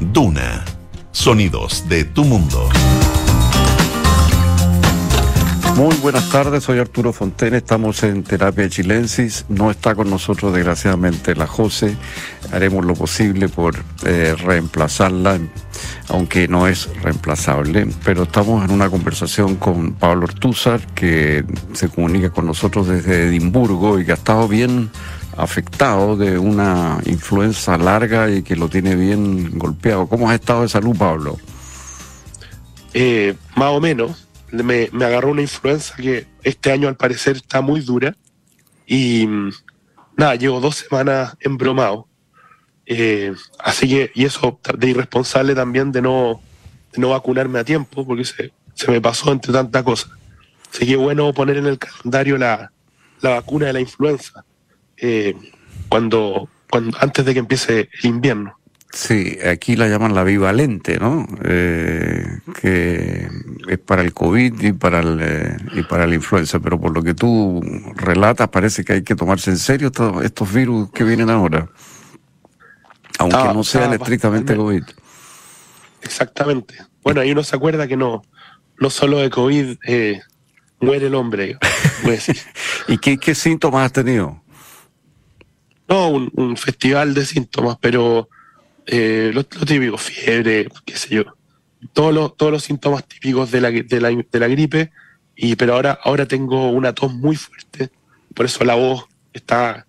Duna. Sonidos de tu mundo. Muy buenas tardes, soy Arturo Fontaine, estamos en Terapia Chilensis, no está con nosotros desgraciadamente la José, haremos lo posible por eh, reemplazarla, aunque no es reemplazable, pero estamos en una conversación con Pablo Ortúzar, que se comunica con nosotros desde Edimburgo y que ha estado bien afectado de una influenza larga y que lo tiene bien golpeado. ¿Cómo has estado de salud, Pablo? Eh, más o menos me, agarró una influenza que este año al parecer está muy dura. Y mm, nada, llevo dos semanas embromado. Eh, así que, y eso de irresponsable también de no, no vacunarme a tiempo, porque se, se me pasó entre tanta cosa. Así que bueno poner en el calendario la, la vacuna de la influenza eh, cuando, cuando antes de que empiece el invierno. Sí, aquí la llaman la bivalente, ¿no? Eh, que es para el COVID y para el, eh, y para la influenza, pero por lo que tú relatas parece que hay que tomarse en serio estos, estos virus que vienen ahora, aunque no sean estrictamente COVID. Exactamente. Bueno, ahí uno se acuerda que no, no solo de COVID eh, muere el hombre. ¿Y qué, qué síntomas has tenido? No, un, un festival de síntomas, pero eh, lo, típico, fiebre, qué sé yo, todos los, todos los síntomas típicos de la, de la, de la gripe, y, pero ahora, ahora tengo una tos muy fuerte, por eso la voz está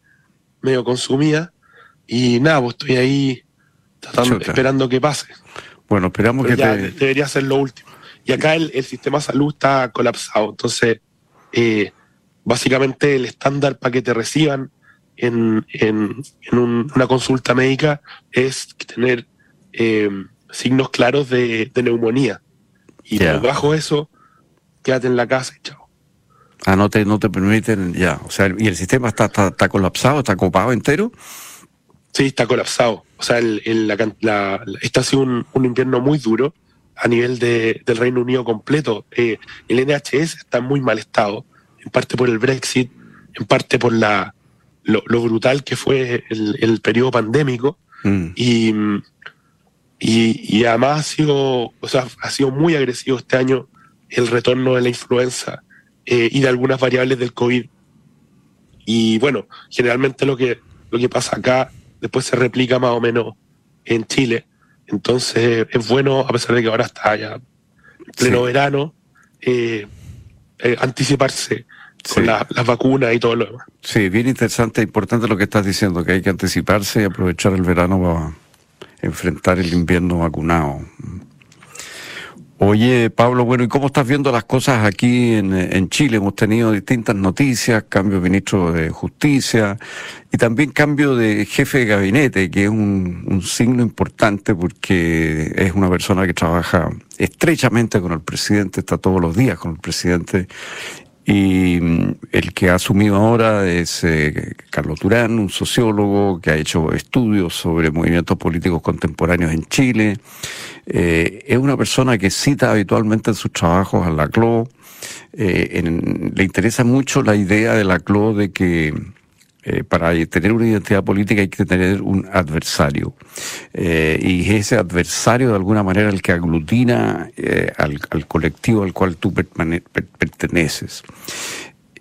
medio consumida, y nada, pues estoy ahí tratando, esperando que pase. Bueno, esperamos que Debería ser lo último. Y acá el, el sistema de salud está colapsado, entonces eh, básicamente el estándar para que te reciban en, en, una consulta médica es tener eh, signos claros de, neumonía. Y bajo eso, quédate en la casa y chao. Ah, no te, no te permiten, ya. O sea, ¿y el sistema está, está, colapsado, está copado entero? Sí, está colapsado. O sea, el, el, la, está sido un, un, invierno muy duro a nivel de, del Reino Unido completo. Eh, el NHS está en muy mal estado, en parte por el Brexit, en parte por la, lo, brutal que fue el, periodo pandémico mm. y, y, además ha sido, o sea, ha sido muy agresivo este año el retorno de la influenza eh, y de algunas variables del COVID. Y bueno, generalmente lo que, lo que pasa acá después se replica más o menos en Chile. Entonces es bueno, a pesar de que ahora está ya pleno verano, eh, eh, anticiparse con las vacunas y todo lo demás. Sí, bien interesante e importante lo que estás diciendo, que hay que anticiparse y aprovechar el verano para enfrentar el invierno vacunado. Oye, Pablo, bueno, ¿y cómo estás viendo las cosas aquí en, Chile? Hemos tenido distintas noticias, cambio de ministro de Justicia y también cambio de jefe de gabinete, que es un, un signo importante porque es una persona que trabaja estrechamente con el presidente, está todos los días con el presidente y mm, el que ha asumido ahora es eh, Carlos Turán, un sociólogo que ha hecho estudios sobre movimientos políticos contemporáneos en Chile. Eh, es una persona que cita habitualmente en sus trabajos a la CLO. Eh, le interesa mucho la idea de la CLO de que eh, para tener una identidad política hay que tener un adversario. Eh, y ese adversario, de alguna manera, el que aglutina eh, al, colectivo al cual tú perteneces.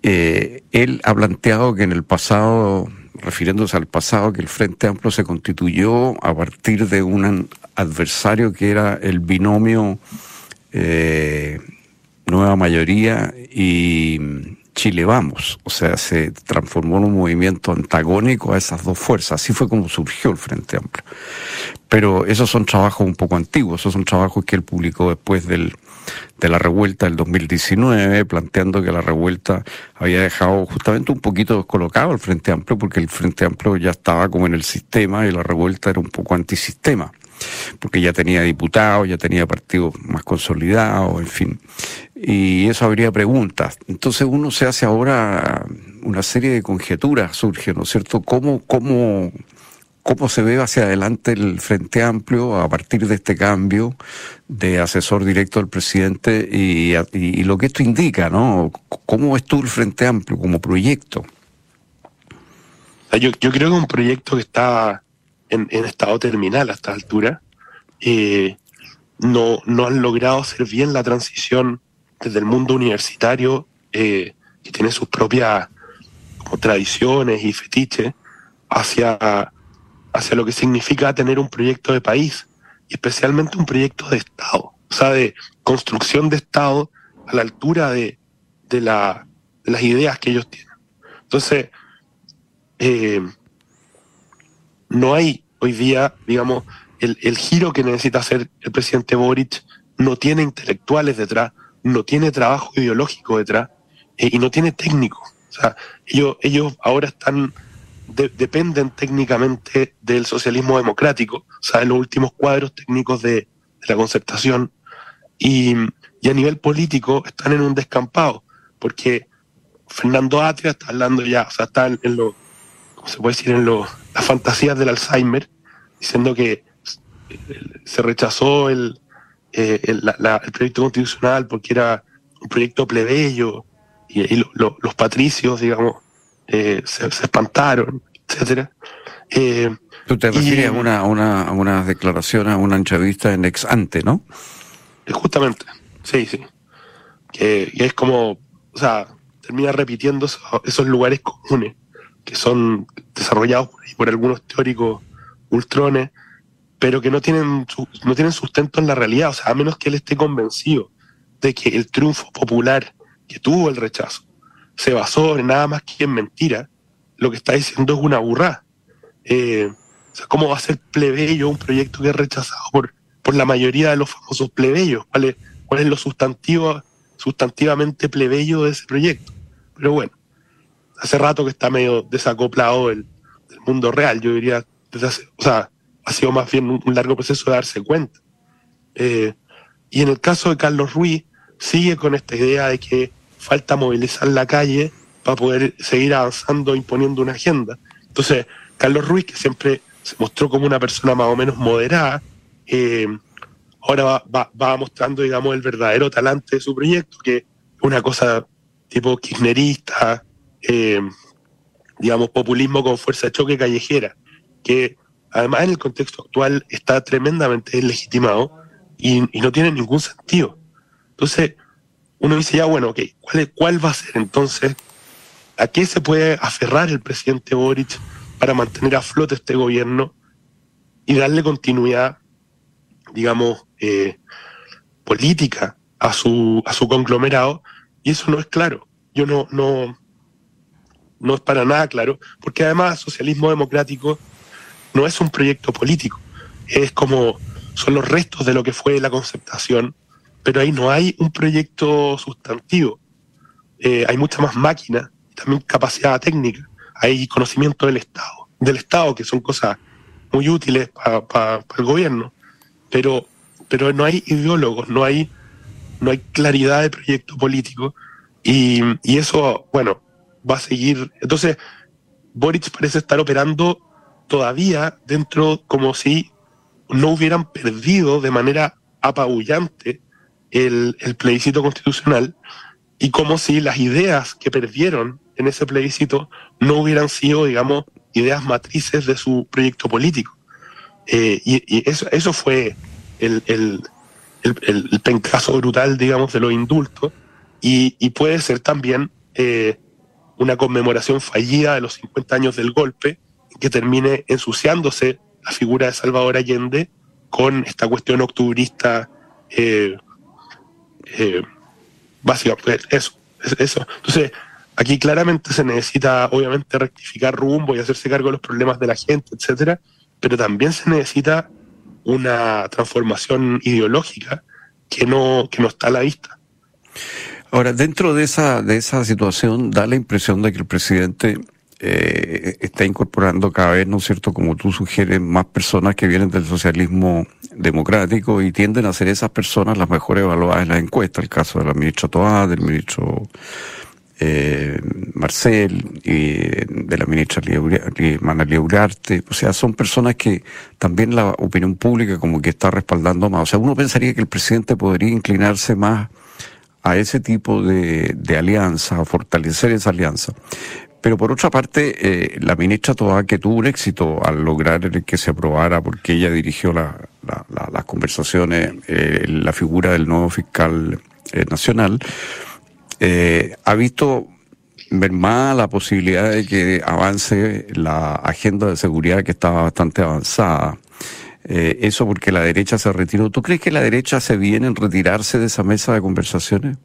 él ha planteado que en el pasado, refiriéndose al pasado, que el Frente Amplio se constituyó a partir de un adversario que era el binomio nueva mayoría y Chile Vamos, o sea, se transformó en un movimiento antagónico a esas dos fuerzas. Así fue como surgió el Frente Amplio. Pero esos son trabajos un poco antiguos, esos son trabajos que él publicó después del, de la revuelta del 2019, planteando que la revuelta había dejado justamente un poquito descolocado al Frente Amplio, porque el Frente Amplio ya estaba como en el sistema y la revuelta era un poco antisistema porque ya tenía diputados, ya tenía partidos más consolidados, en fin. Y eso habría preguntas. Entonces uno se hace ahora una serie de conjeturas, surge, ¿no es cierto? ¿Cómo, cómo, cómo se ve hacia adelante el Frente Amplio a partir de este cambio de asesor directo del presidente y, lo que esto indica, ¿no? ¿Cómo ves tú el Frente Amplio como proyecto? Yo, yo creo que un proyecto que está en, estado terminal a esta altura, eh, no, no han logrado hacer bien la transición desde el mundo universitario, eh, que tiene sus propias tradiciones y fetiches, hacia, hacia lo que significa tener un proyecto de país, y especialmente un proyecto de Estado, o sea, de construcción de Estado a la altura de, de, la, las ideas que ellos tienen. Entonces, eh, no hay hoy día, digamos, el, el, giro que necesita hacer el presidente Boric no tiene intelectuales detrás, no tiene trabajo ideológico detrás eh, y no tiene técnico. O sea, ellos, ellos ahora están, dependen técnicamente del socialismo democrático, o sea, de los últimos cuadros técnicos de, la concertación, y, y, a nivel político están en un descampado, porque Fernando Atria está hablando ya, o sea, está en, en lo, ¿cómo se puede decir? En lo, las fantasías del Alzheimer, diciendo que se rechazó el, eh, el, la, el, proyecto constitucional porque era un proyecto plebeyo y, y lo, lo, los patricios, digamos, eh, se, se, espantaron, etcétera. Eh, Tú te refieres a, una, a, una, a una declaración, a una entrevista en ex ante, ¿no? Justamente, sí, sí. Que, que es como, o sea, termina repitiendo esos, esos lugares comunes que son desarrollados por, algunos teóricos ultrones, pero que no tienen, no tienen sustento en la realidad, o sea, a menos que él esté convencido de que el triunfo popular que tuvo el rechazo se basó en nada más que en mentira, lo que está diciendo es una burrada. Eh, o sea, ¿cómo va a ser plebeyo un proyecto que es rechazado por, por la mayoría de los famosos plebeyos? ¿Cuál es, cuál es lo sustantivo, sustantivamente plebeyo de ese proyecto? Pero bueno, hace rato que está medio desacoplado del, del mundo real, yo diría, desde hace, o sea, ha sido más bien un, largo proceso de darse cuenta. Eh, y en el caso de Carlos Ruiz, sigue con esta idea de que falta movilizar la calle para poder seguir avanzando, imponiendo una agenda. Entonces, Carlos Ruiz, que siempre se mostró como una persona más o menos moderada, eh, ahora va, va, va, mostrando, digamos, el verdadero talante de su proyecto, que es una cosa tipo kirchnerista, eh, digamos, populismo con fuerza de choque callejera, que además en el contexto actual está tremendamente legitimado y, y no tiene ningún sentido. Entonces, uno dice ya, bueno, ok, ¿cuál, es, ¿cuál va a ser entonces? ¿A qué se puede aferrar el presidente Boric para mantener a flote este gobierno y darle continuidad, digamos, eh, política a su, a su conglomerado? Y eso no es claro. Yo no, no, no es para nada claro, porque además socialismo democrático no es un proyecto político, es como son los restos de lo que fue la concertación, pero ahí no hay un proyecto sustantivo, eh, hay mucha más máquina, también capacidad técnica, hay conocimiento del Estado, del Estado, que son cosas muy útiles para pa, pa el gobierno, pero, pero no hay ideólogos, no hay, no hay claridad de proyecto político, y, y eso, bueno, va a seguir. Entonces, Boric parece estar operando todavía dentro como si no hubieran perdido de manera apabullante el, el, plebiscito constitucional y como si las ideas que perdieron en ese plebiscito no hubieran sido, digamos, ideas matrices de su proyecto político. Eh, y, eso, eso fue el, el, el, brutal, digamos, de los indultos y, y puede ser también eh, una conmemoración fallida de los 50 años del golpe, que termine ensuciándose la figura de Salvador Allende con esta cuestión octubrista eh, eh, básicamente eso, eso. Entonces, aquí claramente se necesita, obviamente, rectificar rumbo y hacerse cargo de los problemas de la gente, etcétera, pero también se necesita una transformación ideológica que no, que no está a la vista. Ahora, dentro de esa, de esa situación, da la impresión de que el presidente eh, está incorporando cada vez, ¿no es cierto?, como tú sugieres, más personas que vienen del socialismo democrático y tienden a ser esas personas las mejor evaluadas en la encuesta, el caso de la ministra Toá, del ministro eh, Marcel y de la ministra Manalía Ugarte, o sea, son personas que también la opinión pública como que está respaldando más. O sea, uno pensaría que el presidente podría inclinarse más a ese tipo de, de alianza, a fortalecer esa alianza. Pero por otra parte, eh, la ministra Toa, que tuvo un éxito al lograr que se aprobara, porque ella dirigió la, las conversaciones, eh, la figura del nuevo fiscal eh, nacional, ha visto más la posibilidad de que avance la agenda de seguridad que estaba bastante avanzada. Eso porque la derecha se retiró. ¿Tú crees que la derecha se viene en retirarse de esa mesa de conversaciones?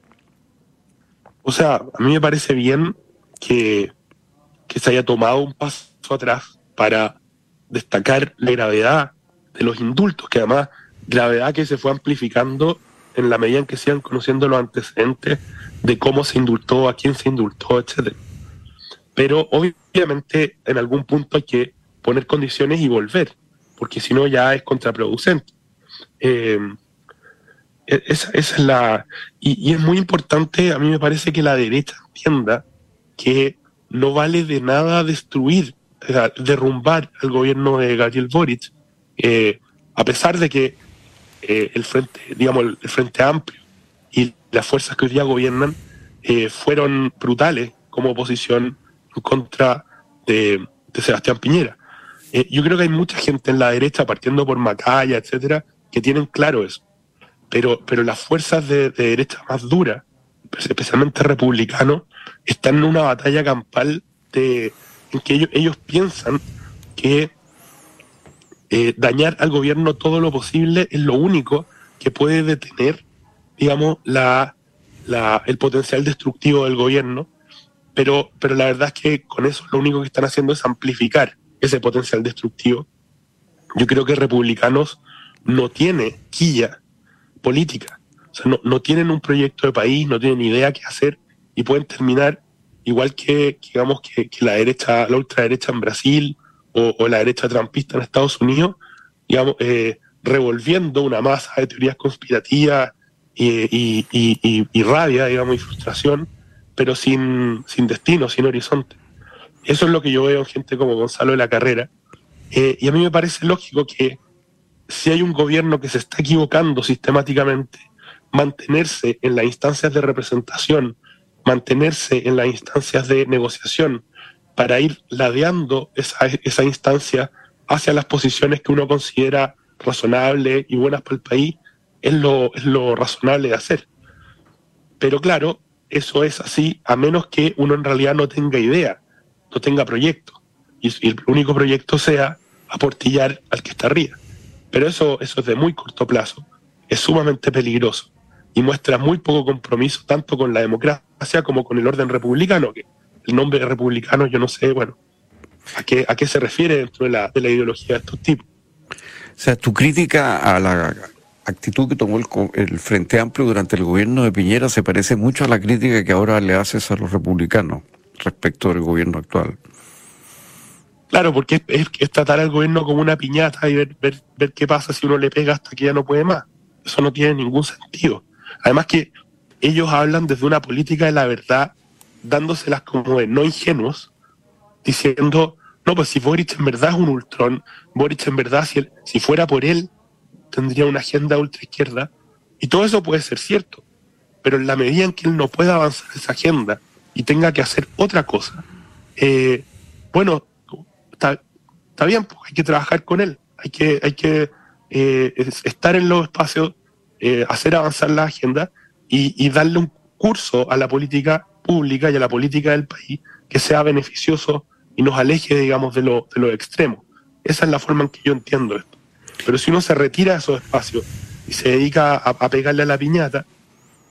O sea, a mí me parece bien que, que se haya tomado un paso atrás para destacar la gravedad de los indultos, que además gravedad que se fue amplificando en la medida en que se conociendo los antecedentes de cómo se indultó, a quién se indultó, etcétera. Pero obviamente en algún punto hay que poner condiciones y volver, porque si no ya es contraproducente. Eh, e-, esa, es la. Y, y, es muy importante, a mí me parece que la derecha entienda que no vale de nada destruir, derrumbar al gobierno de Gabriel Boric, eh, a pesar de que eh, el frente, digamos, el, Frente Amplio y las fuerzas que hoy día gobiernan eh, fueron brutales como oposición en contra de, Sebastián Piñera. Yo creo que hay mucha gente en la derecha, partiendo por Macaya, etcétera, que tienen claro eso. Pero, pero las fuerzas de, derecha más duras, especialmente republicanos, están en una batalla campal de, en que ellos, ellos piensan que eh, dañar al gobierno todo lo posible es lo único que puede detener, digamos, la, la, el potencial destructivo del gobierno, pero, pero la verdad es que con eso lo único que están haciendo es amplificar ese potencial destructivo. Yo creo que republicanos no tiene quilla política. O sea, no, no tienen un proyecto de país, no tienen idea qué hacer y pueden terminar igual que, digamos, que, la derecha, la ultraderecha en Brasil o, la derecha trampista en Estados Unidos, digamos, eh, revolviendo una masa de teorías conspirativas y, y, rabia, digamos, y frustración, pero sin, sin destino, sin horizonte. Eso es lo que yo veo en gente como Gonzalo de la Carrera. Eh, y a mí me parece lógico que si hay un gobierno que se está equivocando sistemáticamente, mantenerse en las instancias de representación, mantenerse en las instancias de negociación, para ir ladeando esa, esa instancia hacia las posiciones que uno considera razonables y buenas para el país, es lo, es lo razonable de hacer. Pero claro, eso es así a menos que uno en realidad no tenga idea, no tenga proyecto, y, el único proyecto sea aportillar al que está arriba. Pero eso, eso es de muy corto plazo, es sumamente peligroso y muestra muy poco compromiso tanto con la democracia como con el orden republicano, que el nombre republicano yo no sé, bueno, a qué, a qué se refiere dentro de la, de la ideología de estos tipos. O sea, tu crítica a la actitud que tomó el, el, Frente Amplio durante el gobierno de Piñera se parece mucho a la crítica que ahora le haces a los republicanos respecto del gobierno actual. Claro, porque es, tratar al gobierno como una piñata y ver, ver, qué pasa si uno le pega hasta que ya no puede más. Eso no tiene ningún sentido. Además que ellos hablan desde una política de la verdad, dándoselas como de no ingenuos, diciendo, no, pues si Boric en verdad es un ultrón, Boric en verdad, si, si fuera por él, tendría una agenda ultraizquierda. Y todo eso puede ser cierto. Pero en la medida en que él no pueda avanzar esa agenda y tenga que hacer otra cosa, eh, bueno, está, bien, pues hay que trabajar con él, hay que, hay que eh, estar en los espacios, eh, hacer avanzar la agenda y, darle un curso a la política pública y a la política del país que sea beneficioso y nos aleje, digamos, de lo, de lo extremo. Esa es la forma en que yo entiendo esto. Pero si uno se retira de esos espacios y se dedica a, pegarle a la piñata,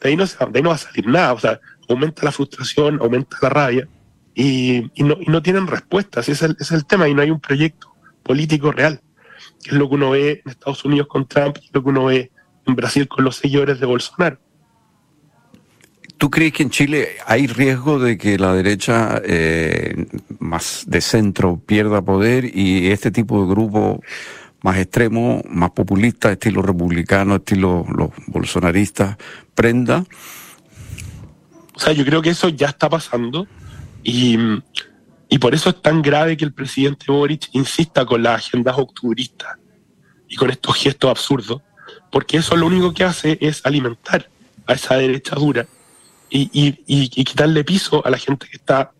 de ahí, no de ahí no va a salir nada. Aumenta la frustración, aumenta la rabia y, no, no, tienen respuestas. Ese es, el, es el tema y no hay un proyecto político real, que es lo que uno ve en Estados Unidos con Trump y lo que uno ve en Brasil con los seguidores de Bolsonaro. ¿Tú crees que en Chile hay riesgo de que la derecha eh, más de centro pierda poder y este tipo de grupo más extremo, más populista, estilo republicano, estilo los bolsonaristas, prenda? O sea, yo creo que eso ya está pasando. Y, y por eso es tan grave que el presidente Boric insista con las agendas octubristas y con estos gestos absurdos, porque eso lo único que hace es alimentar a esa derecha dura y, y, y, quitarle piso a la gente que está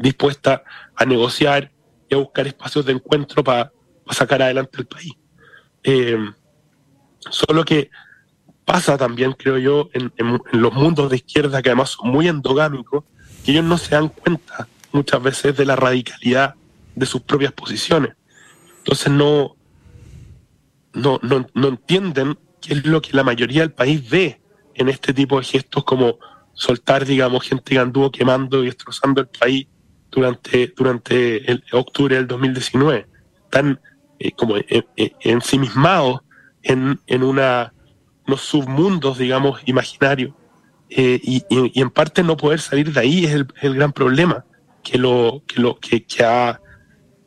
dispuesta a negociar y a buscar espacios de encuentro para sacar adelante el país. Eh, solo que pasa también, creo yo, en, los mundos de izquierda que además son muy endogámicos, que ellos no se dan cuenta muchas veces de la radicalidad de sus propias posiciones. Entonces no, no, no, no entienden qué es lo que la mayoría del país ve en este tipo de gestos como soltar, digamos, gente que anduvo quemando y destrozando el país durante, durante el octubre del 2019. Están eh, como eh, eh, ensimismados en, en una, unos submundos, digamos, imaginarios. Y, y, en parte no poder salir de ahí es el, gran problema que lo que lo que, que ha,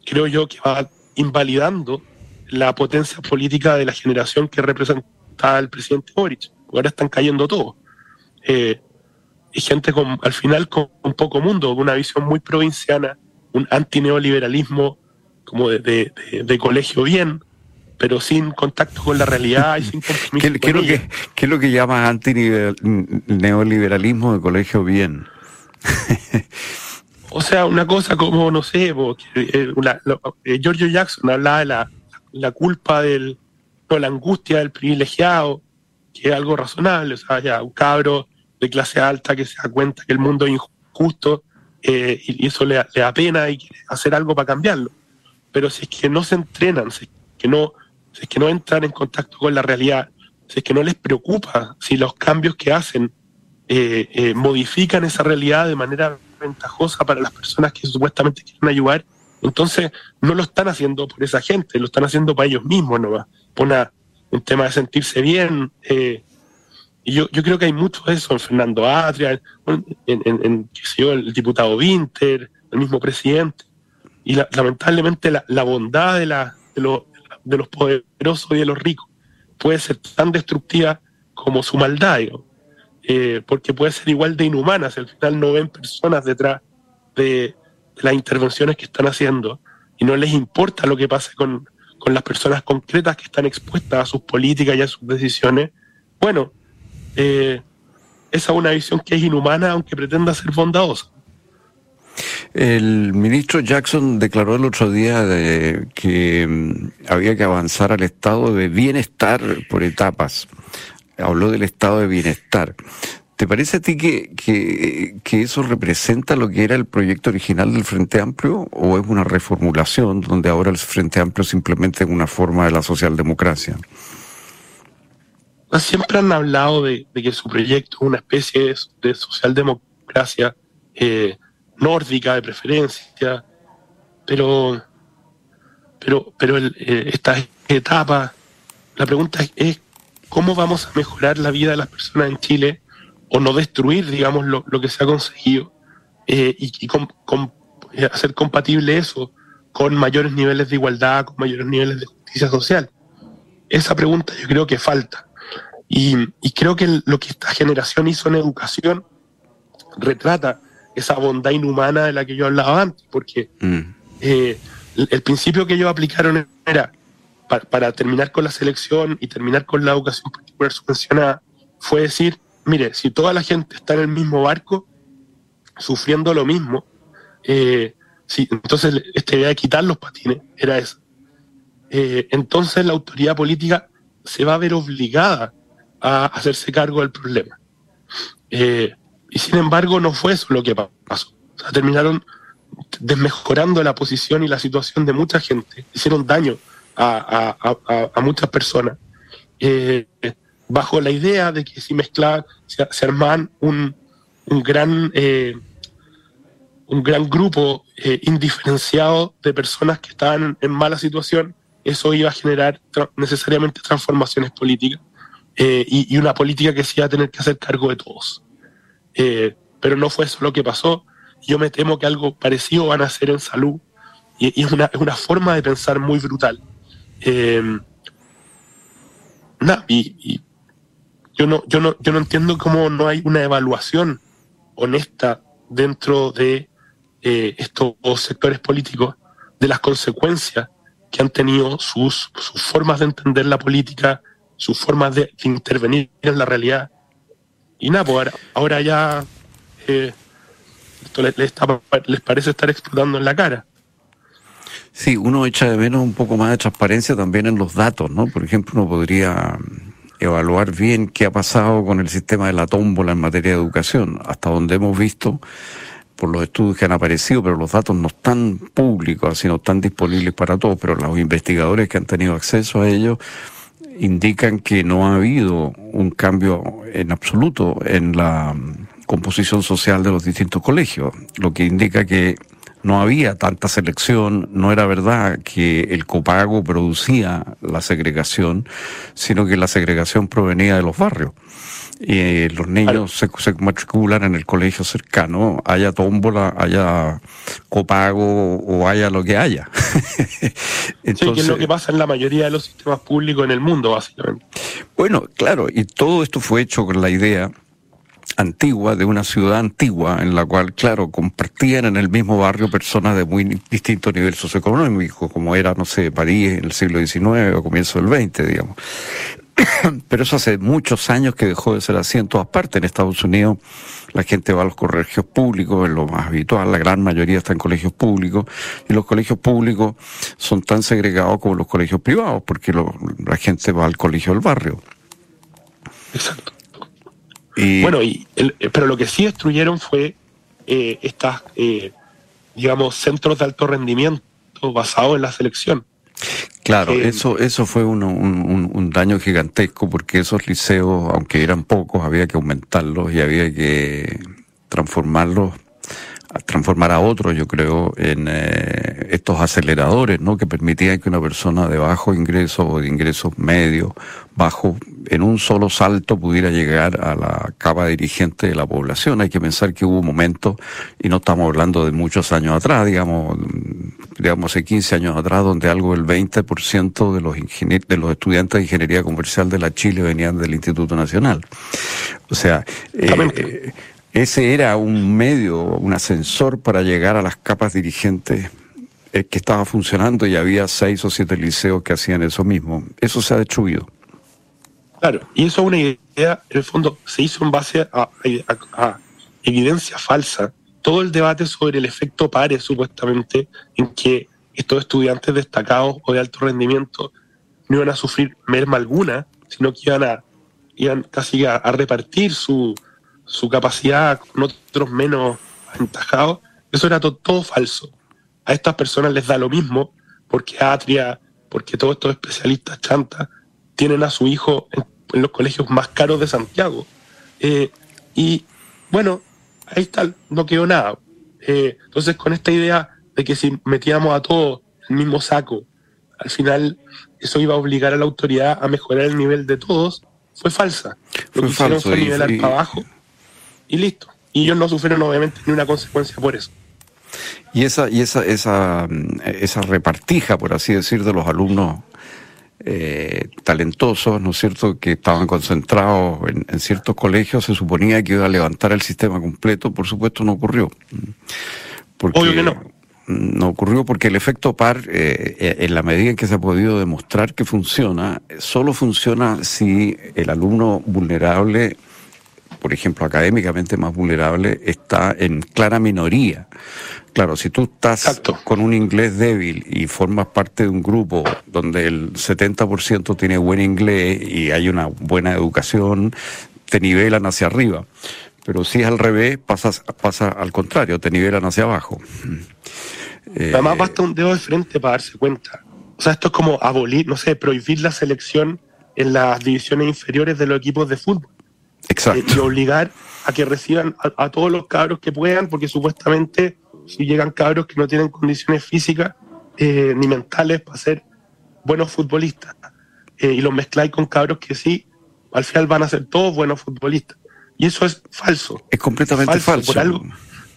creo yo que va invalidando la potencia política de la generación que representaba el presidente Boric. Ahora están cayendo todos. Eh, y gente con, al final con un poco mundo, una visión muy provinciana, un antineoliberalismo como de, de, colegio bien, pero sin contacto con la realidad y sin compromiso. ¿Qué, lo que, ¿Qué es lo que llamas antineoliberalismo de colegio bien? o sea, una cosa como, no sé, eh, eh, Giorgio Jackson hablaba de la, la culpa del, no, la angustia del privilegiado, que es algo razonable, o sea, ya un cabro de clase alta que se da cuenta que el mundo es injusto eh, y, eso le, da pena y quiere hacer algo para cambiarlo. Pero si es que no se entrenan, si es que no, si es que no entran en contacto con la realidad, si es que no les preocupa si los cambios que hacen eh, eh, modifican esa realidad de manera ventajosa para las personas que supuestamente quieren ayudar, entonces no lo están haciendo por esa gente, lo están haciendo para ellos mismos, ¿no? Por una, un tema de sentirse bien, eh, y yo, yo creo que hay mucho de eso en Fernando Atria, el diputado Winter, el mismo presidente. Y lamentablemente la, bondad de, la, de, de, los poderosos y de los ricos puede ser tan destructiva como su maldad, eh, porque puede ser igual de inhumana si al final no ven personas detrás de, las intervenciones que están haciendo y no les importa lo que pase con, con las personas concretas que están expuestas a sus políticas y a sus decisiones. Bueno, eh, esa es una visión que es inhumana, aunque pretenda ser bondadosa. El ministro Jackson declaró el otro día de que mm, había que avanzar al estado de bienestar por etapas. Habló del estado de bienestar. ¿Te parece a ti que, que, eso representa lo que era el proyecto original del Frente Amplio o es una reformulación donde ahora el Frente Amplio simplemente es una forma de la socialdemocracia? siempre han hablado de, que su proyecto es una especie de, socialdemocracia eh, nórdica de preferencia, pero, pero, pero eh, esta etapa, la pregunta es, cómo vamos a mejorar la vida de las personas en Chile o no destruir, digamos, lo, que se ha conseguido eh, y, hacer compatible eso con mayores niveles de igualdad, con mayores niveles de justicia social. Esa pregunta yo creo que falta. Y, creo que lo que esta generación hizo en educación retrata esa bondad inhumana de la que yo hablaba antes, porque mm. eh, el, principio que ellos aplicaron era, para, terminar con la selección y terminar con la educación particular subvencionada, fue decir, mire, si toda la gente está en el mismo barco, sufriendo lo mismo, eh, entonces esta idea de quitar los patines era esa. Eh, entonces la autoridad política se va a ver obligada a hacerse cargo del problema. Eh, y sin embargo no fue eso lo que pasó. Terminaron desmejorando la posición y la situación de mucha gente, hicieron daño a, muchas personas, eh, bajo la idea de que si mezclaban, se, se armaban un, un gran... Eh, un gran grupo indiferenciado de personas que estaban en mala situación, eso iba a generar necesariamente transformaciones políticas. Eh, y, una política que se iba a tener que hacer cargo de todos. Eh, pero no fue eso lo que pasó. Yo me temo que algo parecido van a hacer en salud y, es, una, una, forma de pensar muy brutal. Eh, y, yo, no, yo, no, yo no entiendo cómo no hay una evaluación honesta dentro de estos sectores políticos de las consecuencias que han tenido sus, sus formas de entender la política, sus formas de, intervenir en la realidad. Y nada, pues ahora, ya eh, esto les, parece estar explotando en la cara. Sí, uno echa de menos un poco más de transparencia también en los datos, ¿no? Por ejemplo, uno podría mm, evaluar bien qué ha pasado con el sistema de la tómbola en materia de educación, hasta donde hemos visto por los estudios que han aparecido, pero los datos no están públicos, así no están disponibles para todos, pero los investigadores que han tenido acceso a ellos indican que no ha habido un cambio en absoluto en la mm, composición social de los distintos colegios, lo que indica que no había tanta selección, no era verdad que el copago producía la segregación, sino que la segregación provenía de los barrios. Y eh, los niños se, matriculan en el colegio cercano, haya tómbola, haya copago o haya lo que haya. Entonces, sí, que es lo que pasa en la mayoría de los sistemas públicos en el mundo, básicamente. Bueno, claro, y todo esto fue hecho con la idea antigua, de una ciudad antigua, en la cual, claro, compartían en el mismo barrio personas de muy distintos niveles socioeconómicos, como era, no sé, París en el siglo XIX o comienzo del XX, digamos. Pero eso hace muchos años que dejó de ser así en todas partes. En Estados Unidos la gente va a los colegios públicos, es lo más habitual, la gran mayoría está en colegios públicos, y los colegios públicos son tan segregados como los colegios privados, porque la gente va al colegio del barrio. Exacto. Bueno, y pero lo que sí destruyeron fue eh, estas, eh, digamos, centros de alto rendimiento basados en la selección. Claro, eh, eso, eso fue un, un, daño gigantesco porque esos liceos, aunque eran pocos, había que aumentarlos y había que transformarlos transformar a otros, yo creo, en eh, estos aceleradores, ¿no? Que permitían que una persona de bajo ingreso o de ingresos medios, bajo, en un solo salto pudiera llegar a la capa dirigente de la población. Hay que pensar que hubo momentos, y no estamos hablando de muchos años atrás, digamos, digamos hace 15 años atrás, donde algo del 20% de los, de los estudiantes de ingeniería comercial de la Chile venían del Instituto Nacional. O sea, eh, ese era un medio, un ascensor para llegar a las capas dirigentes eh, que estaba funcionando y había seis o siete liceos que hacían eso mismo. Eso se ha destruido. Claro, y eso es una idea, en el fondo, se hizo en base a, evidencia falsa. Todo el debate sobre el efecto pares, supuestamente, en que estos estudiantes destacados o de alto rendimiento no iban a sufrir merma alguna, sino que iban a iban casi a repartir su, su capacidad con otros menos aventajados, eso era todo, falso. A estas personas les da lo mismo porque Atria, porque todos estos especialistas chantas tienen a su hijo en, los colegios más caros de Santiago. Eh, y bueno, ahí está, no quedó nada. Eh, entonces, con esta idea de que si metíamos a todos el mismo saco, al final eso iba a obligar a la autoridad a mejorar el nivel de todos, fue falsa. Lo que hicieron fue nivelar para abajo y listo. Y ellos no sufrieron obviamente ni una consecuencia por eso. Y esa, y esa, esa, esa repartija, por así decir, de los alumnos eh, talentosos, ¿no es cierto?, que estaban concentrados en, ciertos colegios, se suponía que iba a levantar el sistema completo, por supuesto no ocurrió. Porque, Obvio que no. No ocurrió porque el efecto par, eh, en la medida en que se ha podido demostrar que funciona, solo funciona si el alumno vulnerable por ejemplo, académicamente más vulnerable, está en clara minoría. Claro, si tú estás con un inglés débil y formas parte de un grupo donde el 70% tiene buen inglés y hay una buena educación, te nivelan hacia arriba. Pero si es al revés, pasas, pasa al contrario, te nivelan hacia abajo. Además, basta un dedo de frente para darse cuenta. O sea, esto es como abolir, no sé, prohibir la selección en las divisiones inferiores de los equipos de fútbol. Exacto. y obligar a que reciban a, todos los cabros que puedan, porque supuestamente si llegan cabros que no tienen condiciones físicas eh, ni mentales para ser buenos futbolistas, eh, y los mezcláis con cabros que sí, al final van a ser todos buenos futbolistas. Y eso es falso. Es completamente falso. Por algo,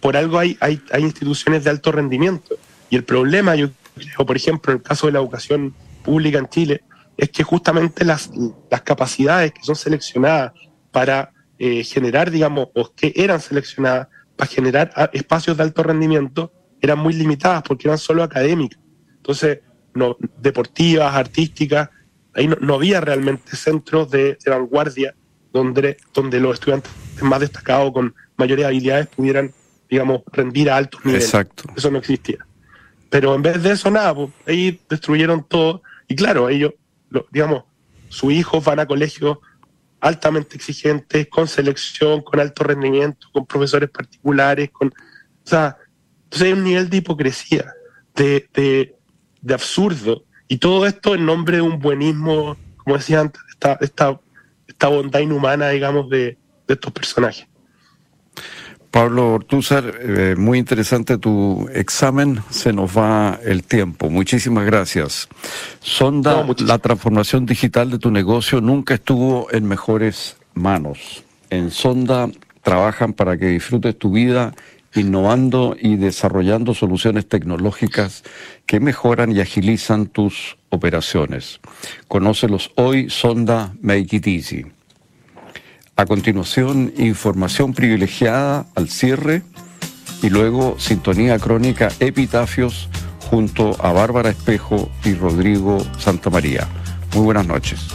por algo hay, hay, hay instituciones de alto rendimiento. Y el problema, yo creo, por ejemplo, en el caso de la educación pública en Chile, es que justamente las, las capacidades que son seleccionadas para eh, generar, digamos, o que eran seleccionadas para generar ah, espacios de alto rendimiento, eran muy limitadas porque eran solo académicas. Entonces, no, deportivas, artísticas, ahí no, había realmente centros de, vanguardia donde, donde los estudiantes más destacados con mayores habilidades pudieran, digamos, rendir a altos niveles. Exacto. Eso no existía. Pero en vez de eso, nada, pues, ahí destruyeron todo. Y claro, ellos, digamos, sus hijos van a colegios altamente exigentes, con selección, con alto rendimiento, con profesores particulares, con... O sea, entonces hay un nivel de hipocresía, de, de, de absurdo, y todo esto en nombre de un buenismo, como decía antes, esta, esta, esta bondad inhumana, digamos, de, de estos personajes. Pablo Ortúzar, eh, muy interesante tu examen, se nos va el tiempo. Muchísimas gracias. Sonda, la transformación digital de tu negocio nunca estuvo en mejores manos. En Sonda trabajan para que disfrutes tu vida innovando y desarrollando soluciones tecnológicas que mejoran y agilizan tus operaciones. Conócelos hoy, Sonda Make It Easy. A continuación, información privilegiada al cierre y luego sintonía crónica Epitafios junto a Bárbara Espejo y Rodrigo Santamaría. Muy buenas noches.